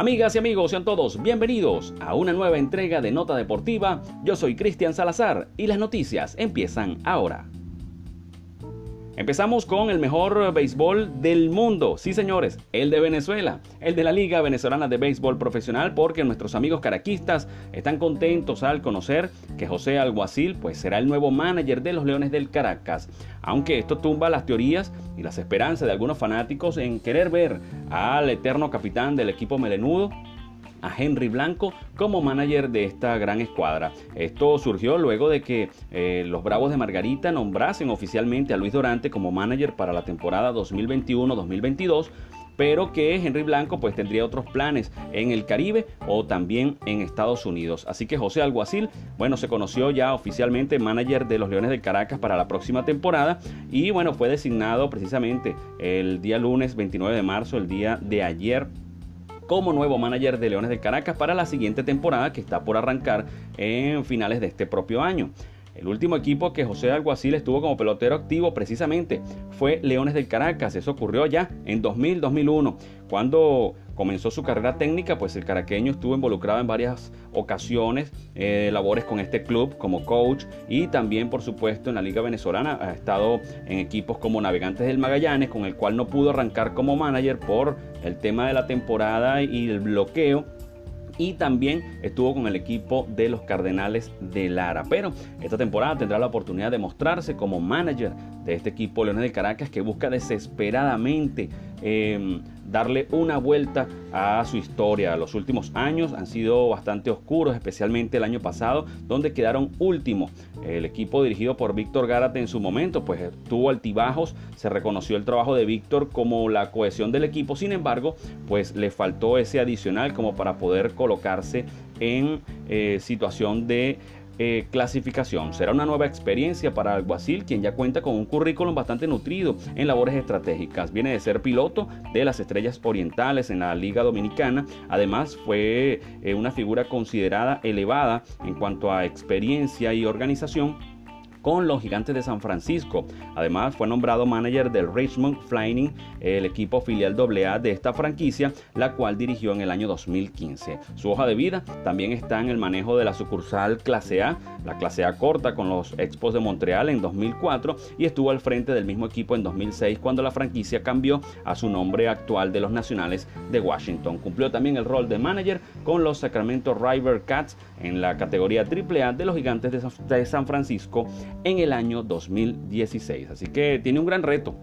Amigas y amigos, sean todos bienvenidos a una nueva entrega de Nota Deportiva. Yo soy Cristian Salazar y las noticias empiezan ahora. Empezamos con el mejor béisbol del mundo, sí señores, el de Venezuela, el de la Liga Venezolana de Béisbol Profesional, porque nuestros amigos caraquistas están contentos al conocer que José Alguacil pues será el nuevo manager de los Leones del Caracas, aunque esto tumba las teorías y las esperanzas de algunos fanáticos en querer ver al eterno capitán del equipo melenudo a Henry Blanco como manager de esta gran escuadra. Esto surgió luego de que eh, los Bravos de Margarita nombrasen oficialmente a Luis Dorante como manager para la temporada 2021-2022 pero que Henry Blanco pues tendría otros planes en el Caribe o también en Estados Unidos. Así que José Alguacil, bueno, se conoció ya oficialmente manager de los Leones del Caracas para la próxima temporada y bueno, fue designado precisamente el día lunes 29 de marzo, el día de ayer como nuevo manager de Leones del Caracas para la siguiente temporada que está por arrancar en finales de este propio año. El último equipo que José Alguacil estuvo como pelotero activo precisamente fue Leones del Caracas. Eso ocurrió ya en 2000-2001, cuando comenzó su carrera técnica, pues el caraqueño estuvo involucrado en varias ocasiones, eh, labores con este club como coach y también por supuesto en la Liga Venezolana ha estado en equipos como Navegantes del Magallanes, con el cual no pudo arrancar como manager por el tema de la temporada y el bloqueo y también estuvo con el equipo de los Cardenales de Lara. Pero esta temporada tendrá la oportunidad de mostrarse como manager de este equipo Leones de Caracas que busca desesperadamente em, darle una vuelta a su historia. Los últimos años han sido bastante oscuros, especialmente el año pasado, donde quedaron últimos. El equipo dirigido por Víctor Gárate en su momento, pues tuvo altibajos, se reconoció el trabajo de Víctor como la cohesión del equipo, sin embargo, pues le faltó ese adicional como para poder colocarse en eh, situación de eh, clasificación. Será una nueva experiencia para Alguacil, quien ya cuenta con un currículum bastante nutrido en labores estratégicas. Viene de ser piloto de las Estrellas Orientales en la Liga Dominicana. Además, fue eh, una figura considerada elevada en cuanto a experiencia y organización con los Gigantes de San Francisco. Además, fue nombrado manager del Richmond Flying, el equipo filial AA de esta franquicia, la cual dirigió en el año 2015. Su hoja de vida también está en el manejo de la sucursal clase A, la clase A corta con los Expos de Montreal en 2004 y estuvo al frente del mismo equipo en 2006 cuando la franquicia cambió a su nombre actual de los Nacionales de Washington. Cumplió también el rol de manager con los Sacramento River Cats en la categoría AAA de los Gigantes de San Francisco en el año 2016. Así que tiene un gran reto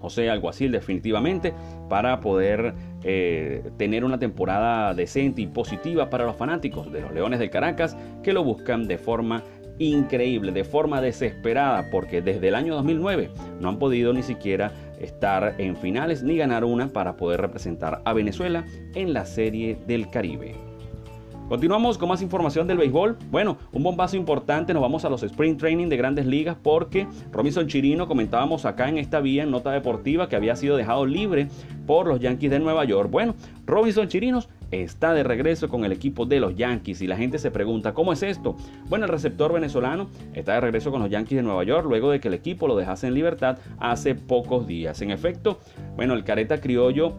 José Alguacil definitivamente para poder eh, tener una temporada decente y positiva para los fanáticos de los Leones del Caracas que lo buscan de forma increíble, de forma desesperada, porque desde el año 2009 no han podido ni siquiera estar en finales ni ganar una para poder representar a Venezuela en la Serie del Caribe. Continuamos con más información del béisbol. Bueno, un bombazo importante, nos vamos a los sprint training de grandes ligas porque Robinson Chirino comentábamos acá en esta vía en nota deportiva que había sido dejado libre por los Yankees de Nueva York. Bueno, Robinson Chirinos está de regreso con el equipo de los Yankees y la gente se pregunta, ¿cómo es esto? Bueno, el receptor venezolano está de regreso con los Yankees de Nueva York luego de que el equipo lo dejase en libertad hace pocos días. En efecto, bueno, el careta criollo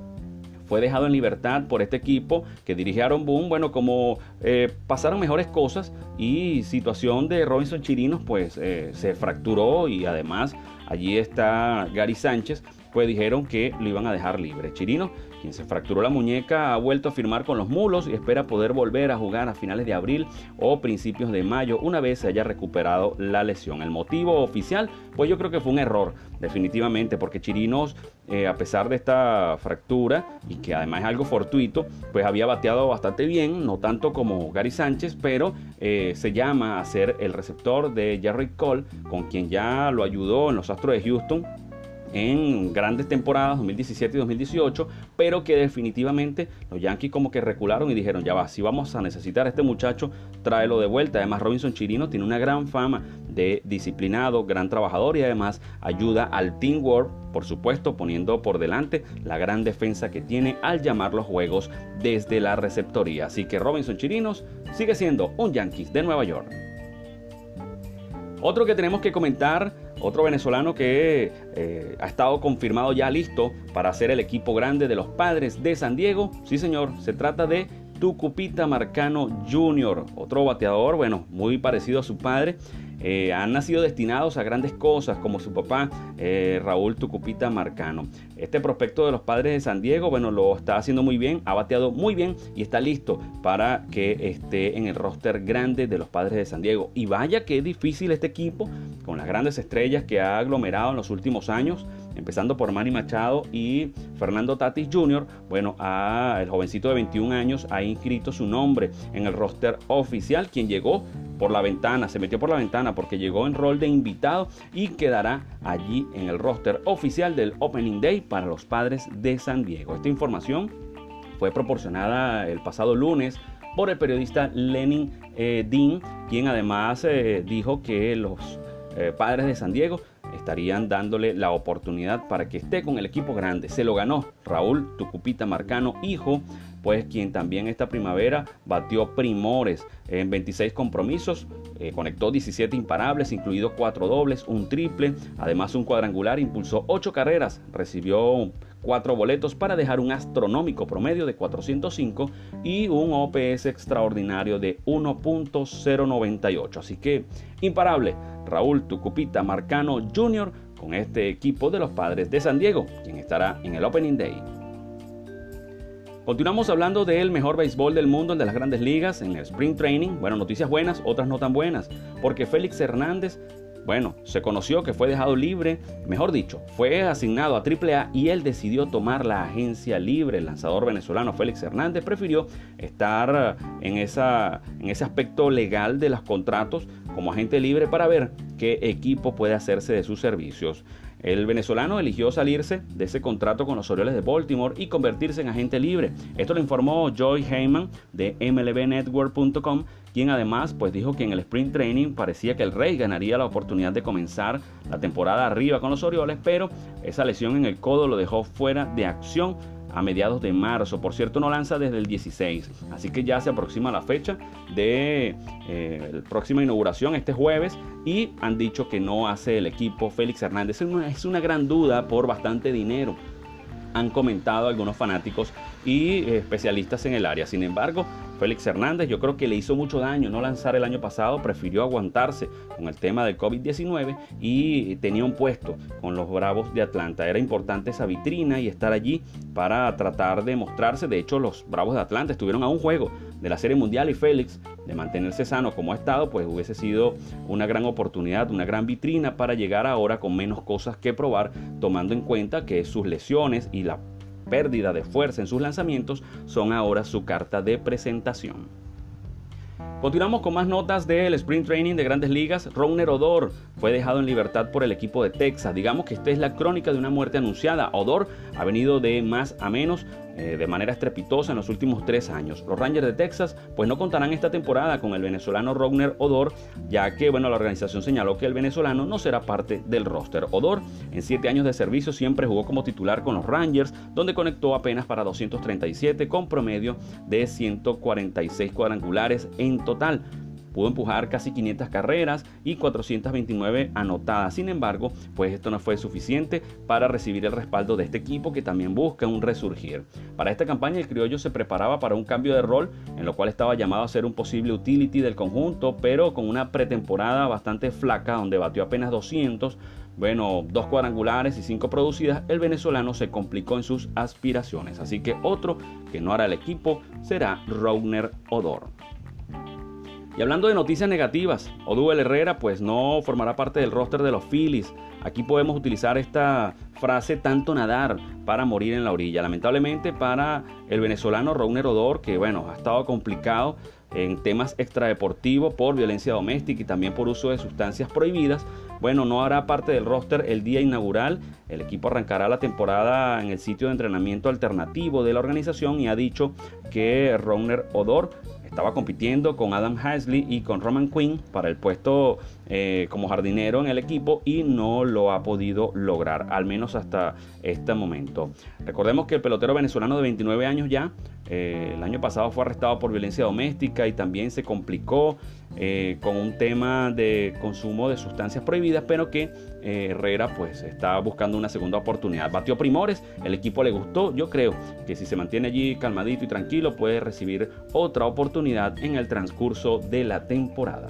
fue dejado en libertad por este equipo que dirige Aaron Boone. Bueno, como eh, pasaron mejores cosas y situación de Robinson Chirinos, pues eh, se fracturó y además allí está Gary Sánchez, pues dijeron que lo iban a dejar libre. Chirino quien se fracturó la muñeca, ha vuelto a firmar con los mulos y espera poder volver a jugar a finales de abril o principios de mayo una vez se haya recuperado la lesión. El motivo oficial, pues yo creo que fue un error, definitivamente, porque Chirinos, eh, a pesar de esta fractura y que además es algo fortuito, pues había bateado bastante bien, no tanto como Gary Sánchez, pero eh, se llama a ser el receptor de Jerry Cole, con quien ya lo ayudó en los Astros de Houston en grandes temporadas 2017 y 2018, pero que definitivamente los Yankees como que recularon y dijeron, ya va, si vamos a necesitar a este muchacho, tráelo de vuelta. Además Robinson Chirino tiene una gran fama de disciplinado, gran trabajador y además ayuda al teamwork, por supuesto poniendo por delante la gran defensa que tiene al llamar los juegos desde la receptoría. Así que Robinson Chirinos sigue siendo un Yankees de Nueva York. Otro que tenemos que comentar otro venezolano que eh, ha estado confirmado ya listo para ser el equipo grande de los padres de San Diego. Sí, señor, se trata de Tucupita Marcano Jr., otro bateador, bueno, muy parecido a su padre. Eh, han nacido destinados a grandes cosas como su papá eh, Raúl Tucupita Marcano. Este prospecto de los padres de San Diego, bueno, lo está haciendo muy bien, ha bateado muy bien y está listo para que esté en el roster grande de los padres de San Diego. Y vaya que es difícil este equipo con las grandes estrellas que ha aglomerado en los últimos años empezando por Manny Machado y Fernando Tatis Jr., bueno, a el jovencito de 21 años ha inscrito su nombre en el roster oficial, quien llegó por la ventana, se metió por la ventana porque llegó en rol de invitado y quedará allí en el roster oficial del Opening Day para los padres de San Diego. Esta información fue proporcionada el pasado lunes por el periodista Lenin eh, Dean, quien además eh, dijo que los eh, padres de San Diego estarían dándole la oportunidad para que esté con el equipo grande. Se lo ganó Raúl Tucupita Marcano, hijo, pues quien también esta primavera batió primores en 26 compromisos, eh, conectó 17 imparables, incluido 4 dobles, un triple, además un cuadrangular, impulsó 8 carreras, recibió 4 boletos para dejar un astronómico promedio de 405 y un OPS extraordinario de 1.098. Así que imparable Raúl Tucupita Marcano Jr. con este equipo de los padres de San Diego, quien estará en el Opening Day. Continuamos hablando del mejor béisbol del mundo, el de las grandes ligas, en el Spring Training. Bueno, noticias buenas, otras no tan buenas, porque Félix Hernández bueno, se conoció que fue dejado libre, mejor dicho, fue asignado a AAA y él decidió tomar la agencia libre. El lanzador venezolano Félix Hernández prefirió estar en, esa, en ese aspecto legal de los contratos como agente libre para ver qué equipo puede hacerse de sus servicios. El venezolano eligió salirse de ese contrato con los Orioles de Baltimore y convertirse en agente libre. Esto lo informó Joy Heyman de MLBNetwork.com, quien además pues dijo que en el sprint training parecía que el Rey ganaría la oportunidad de comenzar la temporada arriba con los Orioles, pero esa lesión en el codo lo dejó fuera de acción a mediados de marzo. Por cierto, no lanza desde el 16. Así que ya se aproxima la fecha de eh, la próxima inauguración este jueves. Y han dicho que no hace el equipo Félix Hernández. es una gran duda por bastante dinero han comentado algunos fanáticos y especialistas en el área. Sin embargo, Félix Hernández yo creo que le hizo mucho daño no lanzar el año pasado, prefirió aguantarse con el tema del COVID-19 y tenía un puesto con los Bravos de Atlanta. Era importante esa vitrina y estar allí para tratar de mostrarse. De hecho, los Bravos de Atlanta estuvieron a un juego de la Serie Mundial y Félix de mantenerse sano como ha estado, pues hubiese sido una gran oportunidad, una gran vitrina para llegar ahora con menos cosas que probar, tomando en cuenta que sus lesiones y la pérdida de fuerza en sus lanzamientos son ahora su carta de presentación. Continuamos con más notas del Sprint Training de Grandes Ligas. Rouner Odor fue dejado en libertad por el equipo de Texas. Digamos que esta es la crónica de una muerte anunciada. Odor ha venido de más a menos eh, de manera estrepitosa en los últimos tres años. Los Rangers de Texas pues no contarán esta temporada con el venezolano Rogner Odor, ya que bueno, la organización señaló que el venezolano no será parte del roster. Odor en siete años de servicio siempre jugó como titular con los Rangers, donde conectó apenas para 237 con promedio de 146 cuadrangulares en total. Pudo empujar casi 500 carreras y 429 anotadas. Sin embargo, pues esto no fue suficiente para recibir el respaldo de este equipo que también busca un resurgir. Para esta campaña el criollo se preparaba para un cambio de rol en lo cual estaba llamado a ser un posible utility del conjunto, pero con una pretemporada bastante flaca donde batió apenas 200 bueno, dos cuadrangulares y cinco producidas, el venezolano se complicó en sus aspiraciones. Así que otro que no hará el equipo será Rogner Odor. Y hablando de noticias negativas, Odubel Herrera pues no formará parte del roster de los Phillies. Aquí podemos utilizar esta frase tanto nadar para morir en la orilla. Lamentablemente para el venezolano Rauner Odor, que bueno, ha estado complicado en temas extradeportivos por violencia doméstica y también por uso de sustancias prohibidas, bueno, no hará parte del roster el día inaugural. El equipo arrancará la temporada en el sitio de entrenamiento alternativo de la organización y ha dicho que Rauner Odor estaba compitiendo con Adam Hasley y con Roman Quinn para el puesto eh, como jardinero en el equipo y no lo ha podido lograr, al menos hasta este momento. Recordemos que el pelotero venezolano de 29 años ya, eh, el año pasado fue arrestado por violencia doméstica y también se complicó eh, con un tema de consumo de sustancias prohibidas, pero que eh, Herrera pues está buscando una segunda oportunidad. Batió primores, el equipo le gustó, yo creo que si se mantiene allí calmadito y tranquilo puede recibir otra oportunidad en el transcurso de la temporada.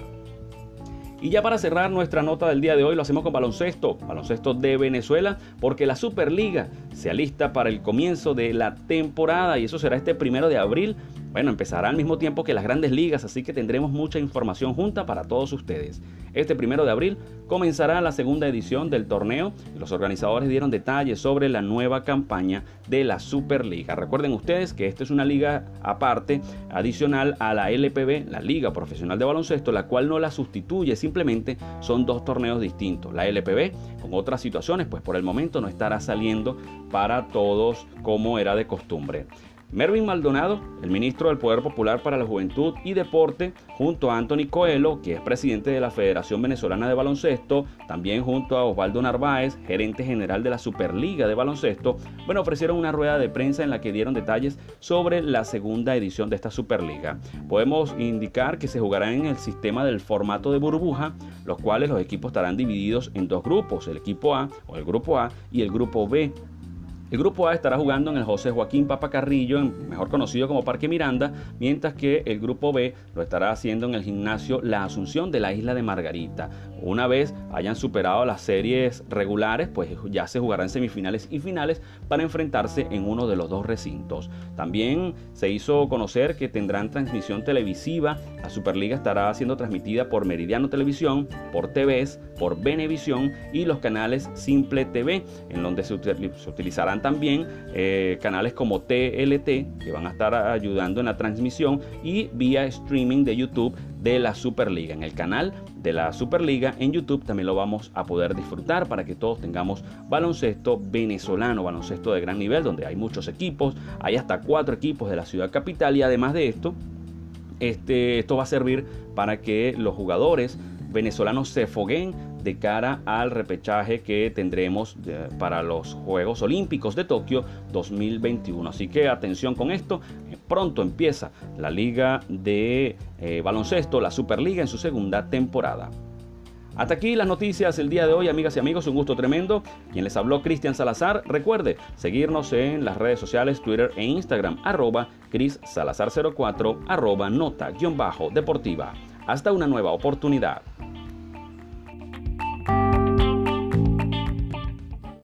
Y ya para cerrar nuestra nota del día de hoy lo hacemos con baloncesto, baloncesto de Venezuela, porque la Superliga se alista para el comienzo de la temporada y eso será este primero de abril bueno, empezará al mismo tiempo que las grandes ligas, así que tendremos mucha información junta para todos ustedes. Este primero de abril comenzará la segunda edición del torneo los organizadores dieron detalles sobre la nueva campaña de la Superliga. Recuerden ustedes que esta es una liga aparte, adicional a la LPB, la Liga Profesional de Baloncesto, la cual no la sustituye, simplemente son dos torneos distintos. La LPB con otras situaciones, pues por el momento no estará saliendo para todos como era de costumbre. Mervin Maldonado, el ministro del Poder Popular para la Juventud y Deporte, junto a Anthony Coelho, que es presidente de la Federación Venezolana de Baloncesto, también junto a Osvaldo Narváez, gerente general de la Superliga de Baloncesto, bueno, ofrecieron una rueda de prensa en la que dieron detalles sobre la segunda edición de esta Superliga. Podemos indicar que se jugará en el sistema del formato de burbuja, los cuales los equipos estarán divididos en dos grupos, el equipo A o el grupo A y el grupo B. El grupo A estará jugando en el José Joaquín Papacarrillo, mejor conocido como Parque Miranda, mientras que el grupo B lo estará haciendo en el gimnasio La Asunción de la isla de Margarita. Una vez hayan superado las series regulares, pues ya se jugarán semifinales y finales para enfrentarse en uno de los dos recintos. También se hizo conocer que tendrán transmisión televisiva. La Superliga estará siendo transmitida por Meridiano Televisión, por TVS, por Venevisión y los canales Simple TV, en donde se, utilizarán también eh, canales como TLT que van a estar ayudando en la transmisión y vía streaming de YouTube de la Superliga. En el canal de la Superliga en YouTube también lo vamos a poder disfrutar para que todos tengamos baloncesto venezolano, baloncesto de gran nivel, donde hay muchos equipos, hay hasta cuatro equipos de la ciudad capital y además de esto, este, esto va a servir para que los jugadores venezolanos se foguen de cara al repechaje que tendremos para los Juegos Olímpicos de Tokio 2021. Así que atención con esto, pronto empieza la liga de eh, baloncesto, la Superliga en su segunda temporada. Hasta aquí las noticias el día de hoy, amigas y amigos, un gusto tremendo. Quien les habló, Cristian Salazar. Recuerde seguirnos en las redes sociales, Twitter e Instagram, arroba Cris Salazar 04, arroba nota-deportiva. Hasta una nueva oportunidad.